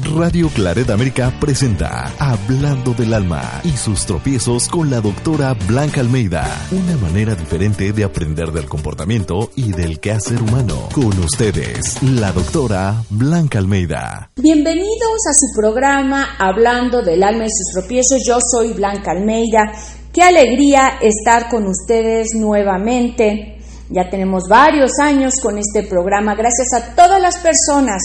Radio Claret América presenta Hablando del Alma y sus tropiezos con la doctora Blanca Almeida. Una manera diferente de aprender del comportamiento y del quehacer humano. Con ustedes, la doctora Blanca Almeida. Bienvenidos a su programa Hablando del Alma y sus tropiezos. Yo soy Blanca Almeida. Qué alegría estar con ustedes nuevamente. Ya tenemos varios años con este programa. Gracias a todas las personas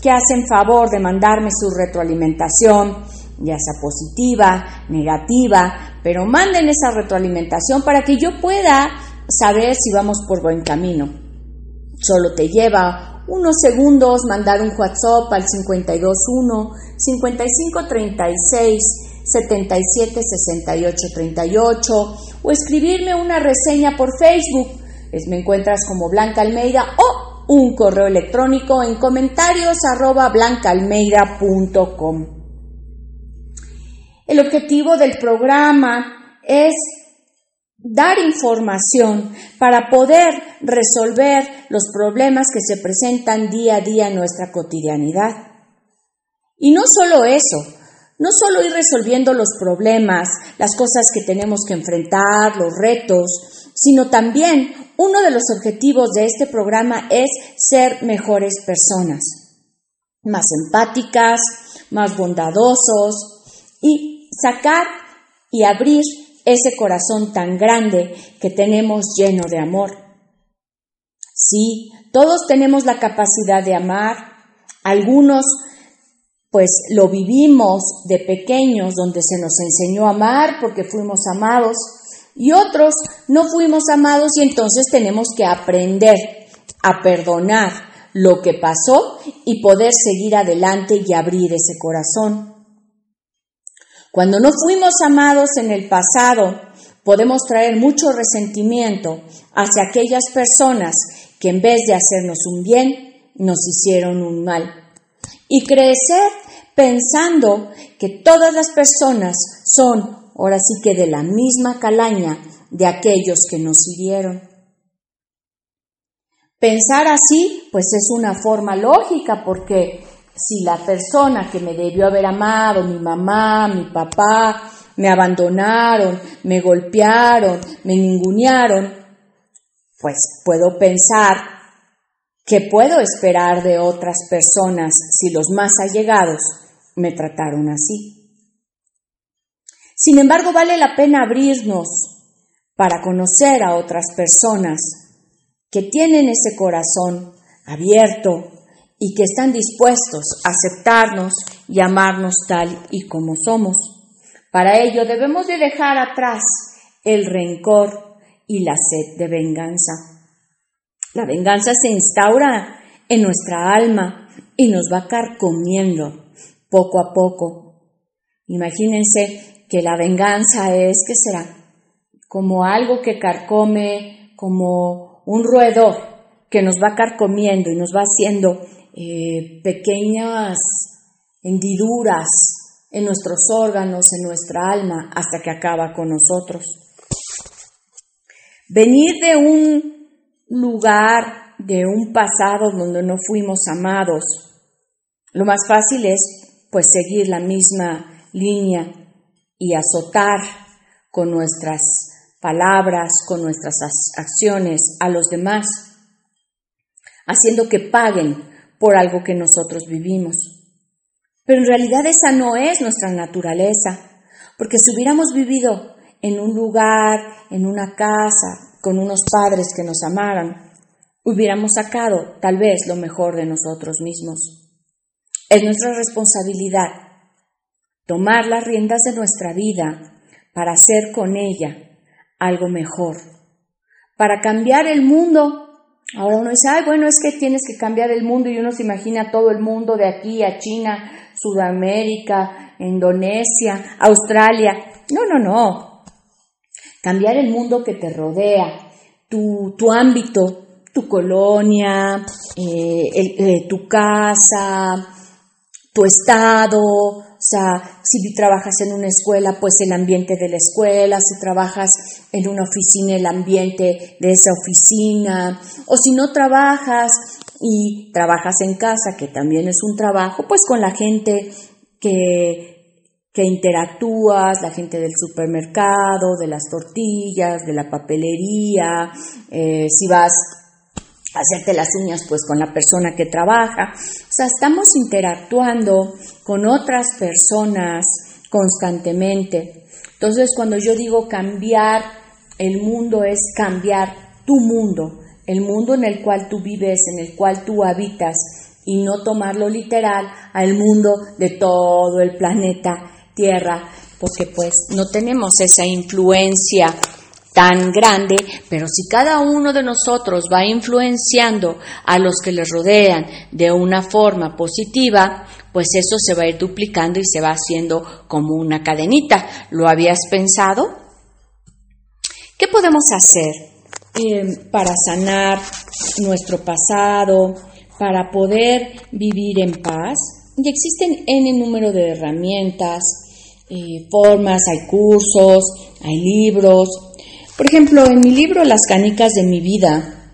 que hacen favor de mandarme su retroalimentación, ya sea positiva, negativa, pero manden esa retroalimentación para que yo pueda saber si vamos por buen camino. Solo te lleva unos segundos mandar un WhatsApp al 521 5536 77 68 38 o escribirme una reseña por Facebook me encuentras como Blanca Almeida o un correo electrónico en comentarios arroba blancaalmeida.com. El objetivo del programa es dar información para poder resolver los problemas que se presentan día a día en nuestra cotidianidad. Y no solo eso, no solo ir resolviendo los problemas, las cosas que tenemos que enfrentar, los retos, sino también uno de los objetivos de este programa es ser mejores personas, más empáticas, más bondadosos y sacar y abrir ese corazón tan grande que tenemos lleno de amor. Sí, todos tenemos la capacidad de amar, algunos pues lo vivimos de pequeños donde se nos enseñó a amar porque fuimos amados y otros no fuimos amados y entonces tenemos que aprender a perdonar lo que pasó y poder seguir adelante y abrir ese corazón. Cuando no fuimos amados en el pasado, podemos traer mucho resentimiento hacia aquellas personas que en vez de hacernos un bien, nos hicieron un mal. Y crecer pensando que todas las personas son ahora sí que de la misma calaña de aquellos que nos hirieron. Pensar así, pues es una forma lógica, porque si la persona que me debió haber amado, mi mamá, mi papá, me abandonaron, me golpearon, me ningunearon, pues puedo pensar que puedo esperar de otras personas si los más allegados me trataron así. Sin embargo, vale la pena abrirnos para conocer a otras personas que tienen ese corazón abierto y que están dispuestos a aceptarnos y amarnos tal y como somos. Para ello debemos de dejar atrás el rencor y la sed de venganza. La venganza se instaura en nuestra alma y nos va carcomiendo poco a poco. Imagínense que la venganza es, ¿qué será? Como algo que carcome, como un roedor que nos va carcomiendo y nos va haciendo eh, pequeñas hendiduras en nuestros órganos, en nuestra alma, hasta que acaba con nosotros. Venir de un lugar, de un pasado donde no fuimos amados, lo más fácil es pues seguir la misma línea y azotar con nuestras palabras, con nuestras acciones a los demás, haciendo que paguen por algo que nosotros vivimos. Pero en realidad esa no es nuestra naturaleza, porque si hubiéramos vivido en un lugar, en una casa, con unos padres que nos amaran, hubiéramos sacado tal vez lo mejor de nosotros mismos. Es nuestra responsabilidad tomar las riendas de nuestra vida para hacer con ella algo mejor, para cambiar el mundo. Ahora uno dice, ay, bueno, es que tienes que cambiar el mundo y uno se imagina todo el mundo de aquí a China, Sudamérica, Indonesia, Australia. No, no, no. Cambiar el mundo que te rodea, tu, tu ámbito, tu colonia, eh, eh, tu casa, tu estado, sea, si trabajas en una escuela, pues el ambiente de la escuela, si trabajas en una oficina, el ambiente de esa oficina, o si no trabajas y trabajas en casa, que también es un trabajo, pues con la gente que, que interactúas, la gente del supermercado, de las tortillas, de la papelería, eh, si vas hacerte las uñas, pues con la persona que trabaja. O sea, estamos interactuando con otras personas constantemente. Entonces, cuando yo digo cambiar el mundo es cambiar tu mundo, el mundo en el cual tú vives, en el cual tú habitas, y no tomarlo literal al mundo de todo el planeta Tierra, porque pues no tenemos esa influencia tan grande, pero si cada uno de nosotros va influenciando a los que les rodean de una forma positiva, pues eso se va a ir duplicando y se va haciendo como una cadenita. ¿Lo habías pensado? ¿Qué podemos hacer eh, para sanar nuestro pasado, para poder vivir en paz? Y existen N número de herramientas, eh, formas, hay cursos, hay libros. Por ejemplo, en mi libro Las canicas de mi vida,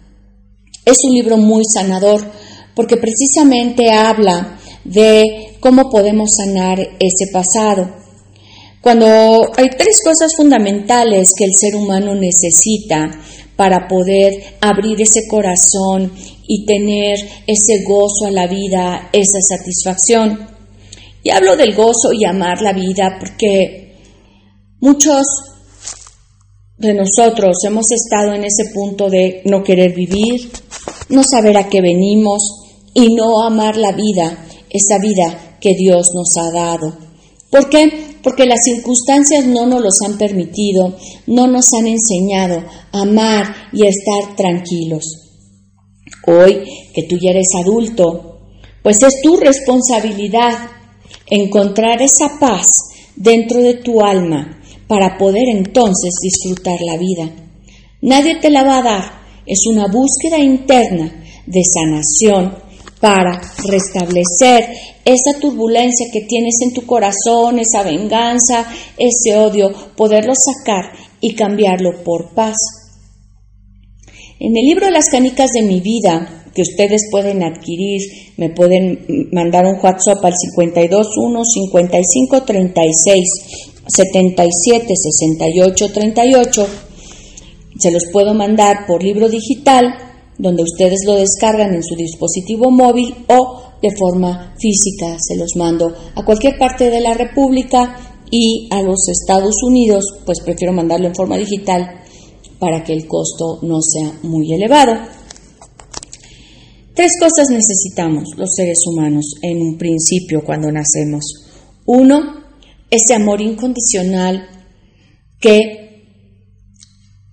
es un libro muy sanador porque precisamente habla de cómo podemos sanar ese pasado. Cuando hay tres cosas fundamentales que el ser humano necesita para poder abrir ese corazón y tener ese gozo a la vida, esa satisfacción. Y hablo del gozo y amar la vida porque muchos de nosotros hemos estado en ese punto de no querer vivir, no saber a qué venimos y no amar la vida, esa vida que Dios nos ha dado. ¿Por qué? Porque las circunstancias no nos los han permitido, no nos han enseñado a amar y a estar tranquilos. Hoy que tú ya eres adulto, pues es tu responsabilidad encontrar esa paz dentro de tu alma para poder entonces disfrutar la vida. Nadie te la va a dar, es una búsqueda interna de sanación para restablecer esa turbulencia que tienes en tu corazón, esa venganza, ese odio, poderlo sacar y cambiarlo por paz. En el libro Las canicas de mi vida, que ustedes pueden adquirir, me pueden mandar un WhatsApp al 521 55 36 77 68 38. Se los puedo mandar por libro digital donde ustedes lo descargan en su dispositivo móvil o de forma física. Se los mando a cualquier parte de la República y a los Estados Unidos, pues prefiero mandarlo en forma digital para que el costo no sea muy elevado. Tres cosas necesitamos los seres humanos en un principio cuando nacemos. Uno, ese amor incondicional que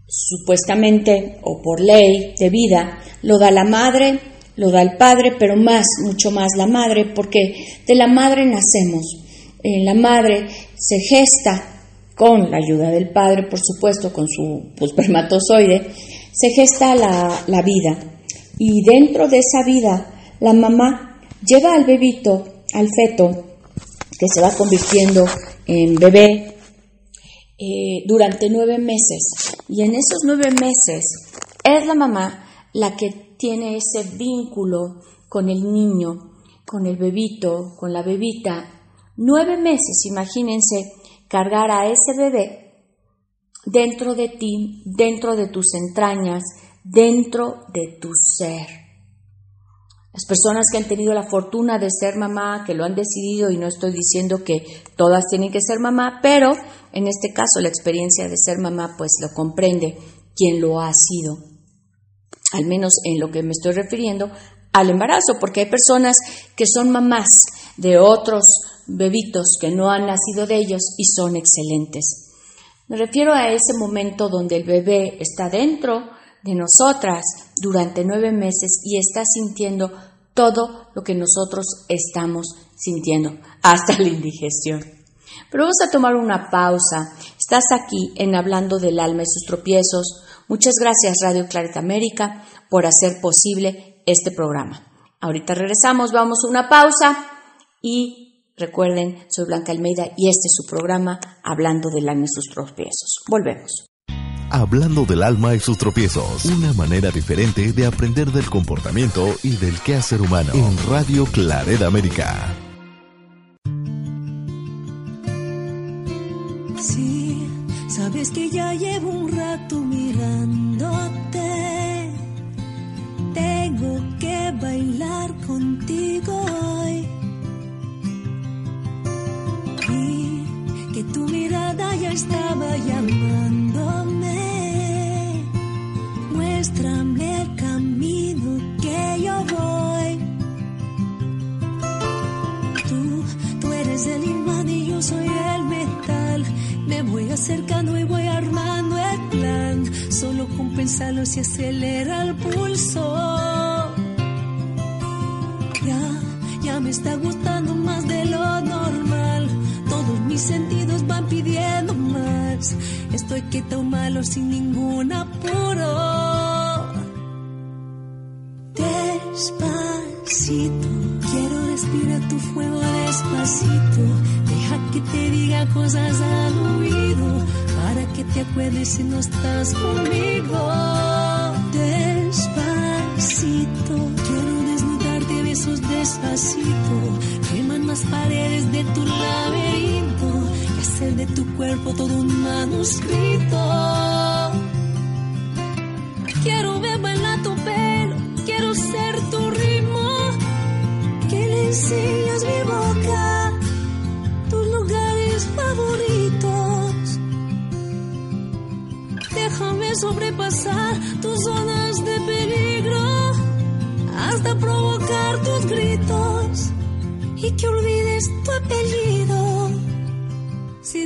supuestamente o por ley de vida, lo da la madre, lo da el padre, pero más, mucho más la madre, porque de la madre nacemos. En la madre se gesta con la ayuda del padre, por supuesto, con su pues, espermatozoide, se gesta la, la vida. Y dentro de esa vida, la mamá lleva al bebito, al feto, que se va convirtiendo en bebé, eh, durante nueve meses. Y en esos nueve meses es la mamá la que tiene ese vínculo con el niño, con el bebito, con la bebita. Nueve meses, imagínense, cargar a ese bebé dentro de ti, dentro de tus entrañas, dentro de tu ser. Las personas que han tenido la fortuna de ser mamá, que lo han decidido, y no estoy diciendo que todas tienen que ser mamá, pero en este caso la experiencia de ser mamá pues lo comprende quien lo ha sido, al menos en lo que me estoy refiriendo al embarazo, porque hay personas que son mamás de otros bebitos que no han nacido de ellos y son excelentes. Me refiero a ese momento donde el bebé está dentro de nosotras durante nueve meses y está sintiendo todo lo que nosotros estamos sintiendo, hasta la indigestión. Pero vamos a tomar una pausa. Estás aquí en Hablando del Alma y sus tropiezos. Muchas gracias Radio Clarita América por hacer posible este programa. Ahorita regresamos, vamos a una pausa y recuerden, soy Blanca Almeida y este es su programa Hablando del Alma y sus tropiezos. Volvemos. Hablando del alma y sus tropiezos. Una manera diferente de aprender del comportamiento y del quehacer humano. En Radio Clareda América. Sí, sabes que ya llevo un rato mirándote. Tengo que bailar contigo hoy. Y que tu mirada ya estaba llamándome. Muéstrame el camino que yo voy. Tú, tú eres el imán y yo soy el metal. Me voy acercando y voy armando el plan. Solo con pensarlo se acelera el pulso. Ya, ya me está gustando más de lo normal. Todos mis sentidos van pidiendo más. Estoy quieto malo sin ningún apuro. Tu fuego despacito. Deja que te diga cosas al oído para que te acuerdes si no estás conmigo. Despacito, quiero desnudarte besos despacito. Queman las paredes de tu laberinto y hacer de tu cuerpo todo un manuscrito.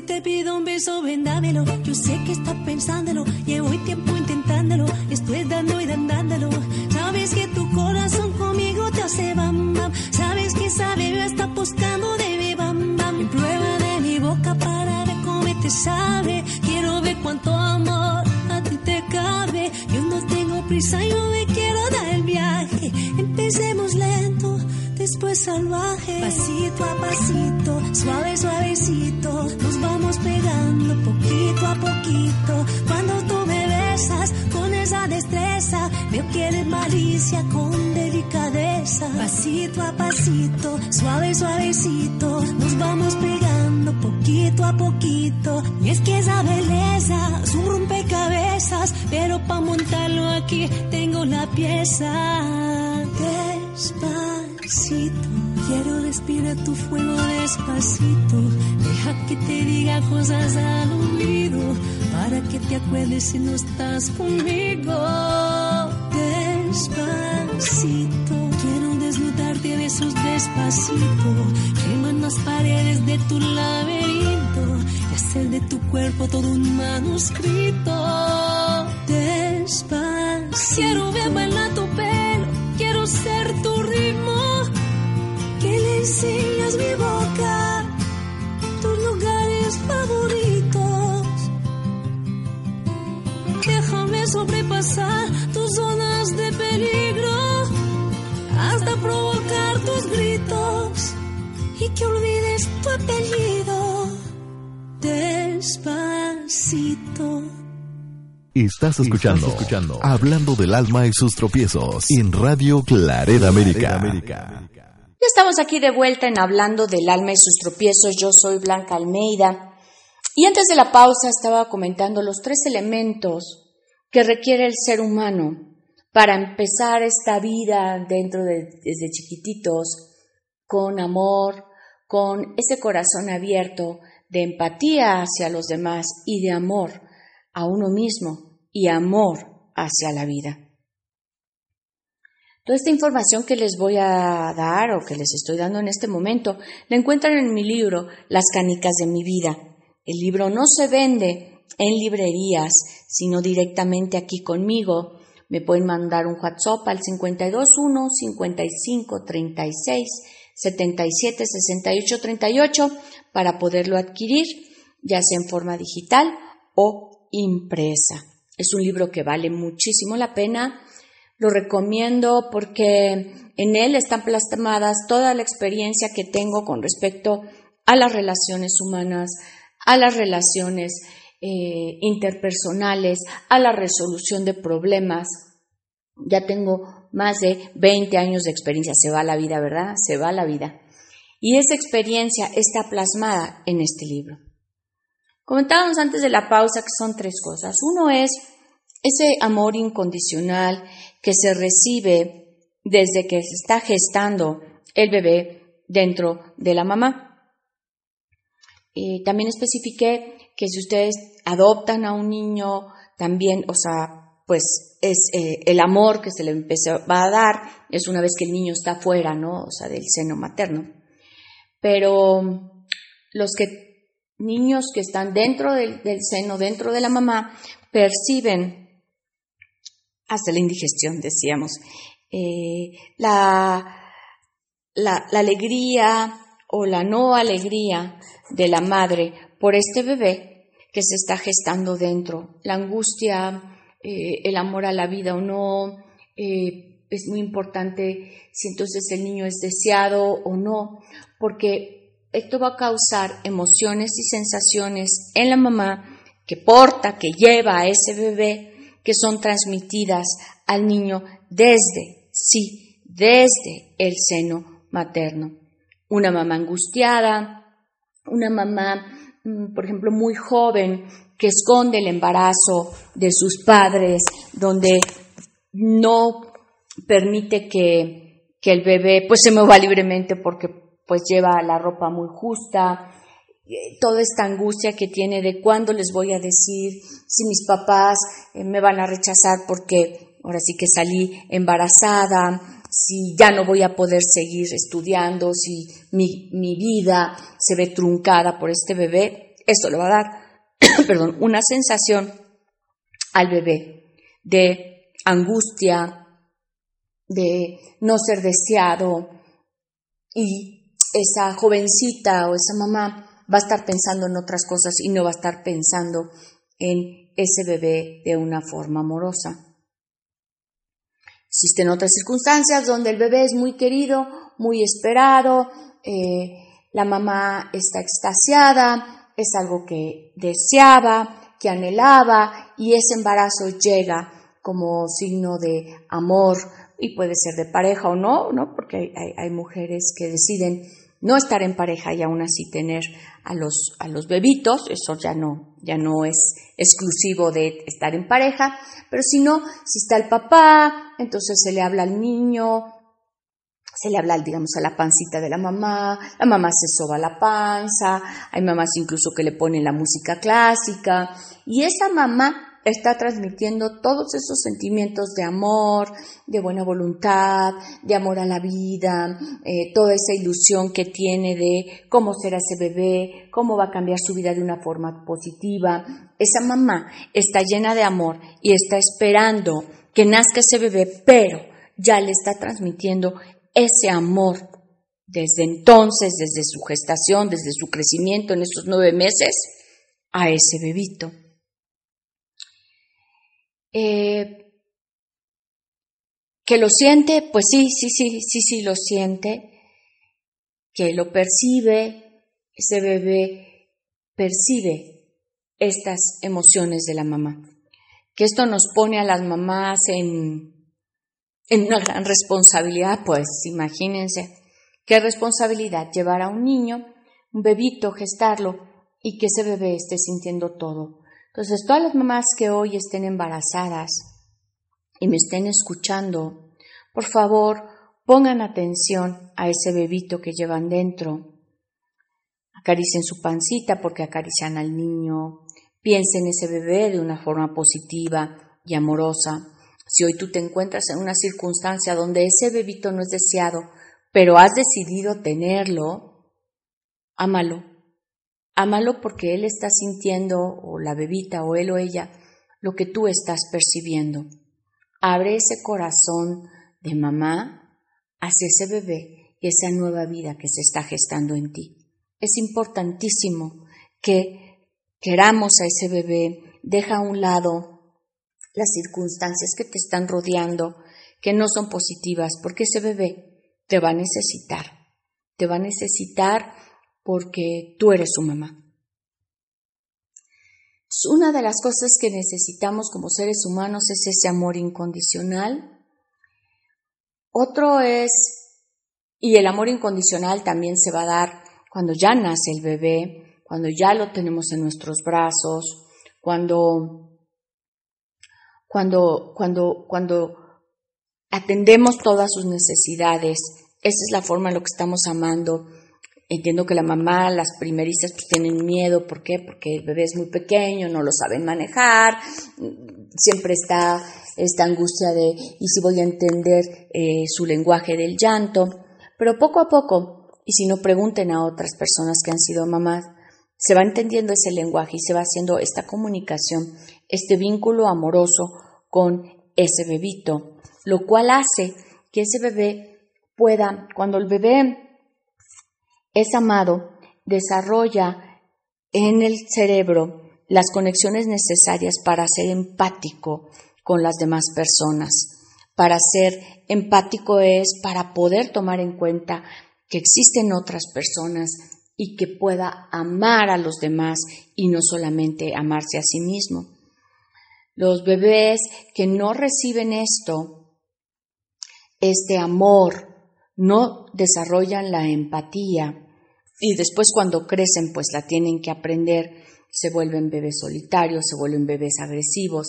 Te pido un beso, ven dámelo. Yo sé que estás pensándolo. Llevo tiempo intentándolo. Estoy dando y dándolo. Sabes que tu corazón conmigo te hace bam bam. Sabes que esa bebé está buscando de mi bam bam. Y prueba de mi boca para ver cómo te sabe. Quiero ver cuánto amor a ti te cabe. Yo no tengo prisa, yo me quiero dar el viaje. Empecemos lento después salvaje. Pasito eres malicia con delicadeza. Pasito a pasito, suave, suavecito, nos vamos pegando poquito a poquito. Y es que esa belleza es un rompecabezas, pero para montarlo aquí tengo la pieza. Despacito, quiero respirar tu fuego despacito. Deja que te diga cosas al oído para que te acuerdes si no estás conmigo. Despacito, quiero desnudarte a besos despacito. Queman las paredes de tu laberinto y hacer de tu cuerpo todo un manuscrito. Despacito, quiero ver bailar tu pelo, quiero ser tu ritmo. Que le enseñas mi boca, sobrepasar tus zonas de peligro hasta provocar tus gritos y que olvides tu apellido. Despacito. Estás escuchando, Hablando del alma y sus tropiezos en Radio Clareda América. Ya estamos aquí de vuelta en Hablando del alma y sus tropiezos. Yo soy Blanca Almeida. Y antes de la pausa estaba comentando los tres elementos que requiere el ser humano para empezar esta vida dentro de desde chiquititos con amor, con ese corazón abierto de empatía hacia los demás y de amor a uno mismo y amor hacia la vida. Toda esta información que les voy a dar o que les estoy dando en este momento la encuentran en mi libro Las canicas de mi vida. El libro no se vende en librerías, sino directamente aquí conmigo. Me pueden mandar un WhatsApp al 521 55 36 77 68 38 para poderlo adquirir, ya sea en forma digital o impresa. Es un libro que vale muchísimo la pena. Lo recomiendo porque en él están plasmadas toda la experiencia que tengo con respecto a las relaciones humanas, a las relaciones eh, interpersonales, a la resolución de problemas. Ya tengo más de 20 años de experiencia, se va la vida, ¿verdad? Se va la vida. Y esa experiencia está plasmada en este libro. Comentábamos antes de la pausa que son tres cosas. Uno es ese amor incondicional que se recibe desde que se está gestando el bebé dentro de la mamá. también especifiqué que si ustedes adoptan a un niño, también, o sea, pues es eh, el amor que se le va a dar, es una vez que el niño está fuera, ¿no? O sea, del seno materno. Pero los que, niños que están dentro del, seno, dentro de la mamá, perciben hasta la indigestión, decíamos, eh, la, la alegría o la no alegría de la madre por este bebé que se está gestando dentro, la angustia, eh, el amor a la vida o no, eh, es muy importante si entonces el niño es deseado o no, porque esto va a causar emociones y sensaciones en la mamá que porta, que lleva a ese bebé, que son transmitidas al niño desde, sí, desde el seno materno. Una mamá angustiada, una mamá por ejemplo, muy joven, que esconde el embarazo de sus padres, donde no permite que, el bebé pues se mueva libremente porque pues lleva la ropa muy justa, eh, toda esta angustia que tiene de cuándo les voy a decir si mis papás eh, me van a rechazar porque ahora sí que salí embarazada, si ya no voy a poder seguir estudiando, si mi, vida se ve truncada por este bebé, eso le va a dar, perdón, una sensación al bebé de angustia, de no ser deseado y esa jovencita o esa mamá va a estar pensando en otras cosas y no va a estar pensando en ese bebé de una forma amorosa. Existen otras circunstancias donde el bebé es muy querido, muy esperado, eh, la mamá está extasiada, es algo que deseaba, que anhelaba y ese embarazo llega como signo de amor y puede ser de pareja o no, ¿no? Porque hay mujeres que deciden no estar en pareja y aún así tener a los, a los bebitos, eso ya no, ya no es exclusivo de estar en pareja, pero si no, si está el papá, entonces se le habla al niño, se le habla, digamos, a la pancita de la mamá, la mamá se soba la panza, hay mamás incluso que le ponen la música clásica, y esa mamá está transmitiendo todos esos sentimientos de amor, de buena voluntad, de amor a la vida, eh, toda esa ilusión que tiene de cómo será ese bebé, cómo va a cambiar su vida de una forma positiva. Esa mamá está llena de amor y está esperando que nazca ese bebé, pero ya le está transmitiendo ese amor desde entonces, desde su gestación, desde su crecimiento en esos nueve meses, a ese bebito. Eh, que lo siente, pues sí, sí, sí, sí, sí lo siente, que lo percibe, ese bebé percibe estas emociones de la mamá. Que esto nos pone a las mamás en, en una gran responsabilidad, pues imagínense, qué responsabilidad llevar a un niño, un bebito, gestarlo y que ese bebé esté sintiendo todo entonces, todas las mamás que hoy estén embarazadas y me estén escuchando, por favor, pongan atención a ese bebito que llevan dentro. Acaricien su pancita porque acarician al niño. Piensen en ese bebé de una forma positiva y amorosa. Si hoy tú te encuentras en una circunstancia donde ese bebito no es deseado, pero has decidido tenerlo, ámalo, Ámalo porque él está sintiendo, o la bebita, o él o ella, lo que tú estás percibiendo. Abre ese corazón de mamá hacia ese bebé y esa nueva vida que se está gestando en ti. Es importantísimo que queramos a ese bebé, deja a un lado las circunstancias que te están rodeando, que no son positivas, porque ese bebé te va a necesitar, te va a necesitar porque tú eres su mamá. Una de las cosas que necesitamos como seres humanos es ese amor incondicional. Otro es, y el amor incondicional también se va a dar cuando ya nace el bebé, cuando ya lo tenemos en nuestros brazos, cuando, cuando, cuando, cuando atendemos todas sus necesidades. Esa es la forma en la que estamos amando. Entiendo que la mamá, las primerizas, pues tienen miedo. ¿Por qué? Porque el bebé es muy pequeño, no lo saben manejar. Siempre está esta angustia de, ¿y si voy a entender eh, su lenguaje del llanto? Pero poco a poco, y si no pregunten a otras personas que han sido mamás, se va entendiendo ese lenguaje y se va haciendo esta comunicación, este vínculo amoroso con ese bebito, lo cual hace que ese bebé pueda, cuando el bebé es amado, desarrolla en el cerebro las conexiones necesarias para ser empático con las demás personas. Para ser empático es para poder tomar en cuenta que existen otras personas y que pueda amar a los demás y no solamente amarse a sí mismo. Los bebés que no reciben esto, este amor, no desarrollan la empatía y después cuando crecen pues la tienen que aprender, se vuelven bebés solitarios, se vuelven bebés agresivos,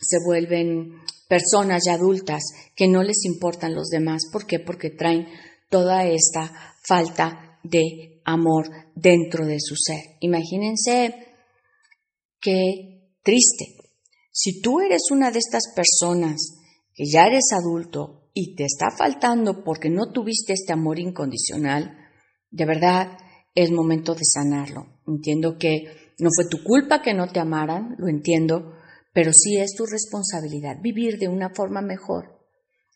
se vuelven personas ya adultas que no les importan los demás. ¿Por qué? Porque traen toda esta falta de amor dentro de su ser. Imagínense qué triste. Si tú eres una de estas personas que ya eres adulto y te está faltando porque no tuviste este amor incondicional, de verdad es momento de sanarlo. Entiendo que no fue tu culpa que no te amaran, lo entiendo, pero sí es tu responsabilidad vivir de una forma mejor.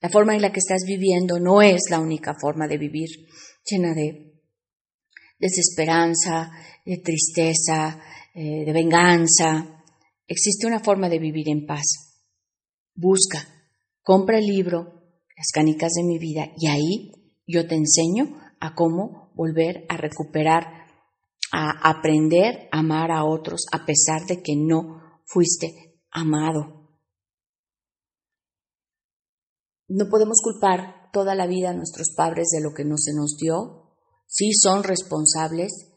La forma en la que estás viviendo no es la única forma de vivir, llena de desesperanza, de tristeza, eh, de venganza. Existe una forma de vivir en paz. Busca, compra el libro, Las canicas de mi vida, y ahí yo te enseño a cómo volver a recuperar, a aprender a amar a otros a pesar de que no fuiste amado. No podemos culpar toda la vida a nuestros padres de lo que no se nos dio, sí son responsables,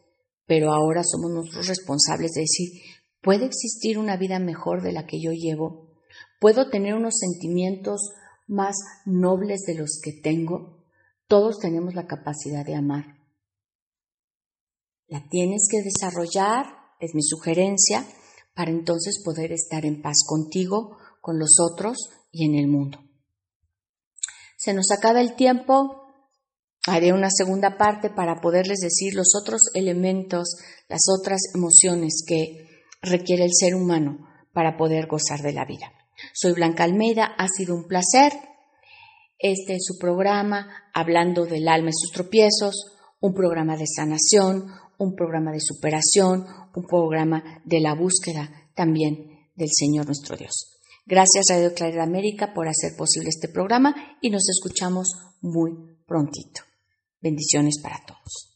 pero ahora somos nosotros responsables de decir, ¿puede existir una vida mejor de la que yo llevo? ¿Puedo tener unos sentimientos más nobles de los que tengo? Todos tenemos la capacidad de amar. La tienes que desarrollar, es mi sugerencia, para entonces poder estar en paz contigo, con los otros y en el mundo. Se nos acaba el tiempo, Haré una segunda parte para poderles decir los otros elementos, las otras emociones que requiere el ser humano para poder gozar de la vida. Soy Blanca Almeida, ha sido un placer. Este es su programa, hablando del alma y sus tropiezos, un programa de sanación, un programa de superación, un programa de la búsqueda también del Señor nuestro Dios. Gracias Radio Claridad América por hacer posible este programa y nos escuchamos muy prontito. Bendiciones para todos.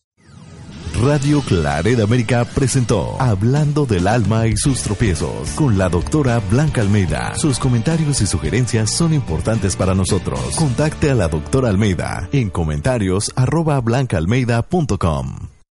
Radio Claret América presentó Hablando del alma y sus tropiezos con la doctora Blanca Almeida. Sus comentarios y sugerencias son importantes para nosotros. Contacte a la doctora Almeida en comentarios arroba blancaalmeida.com.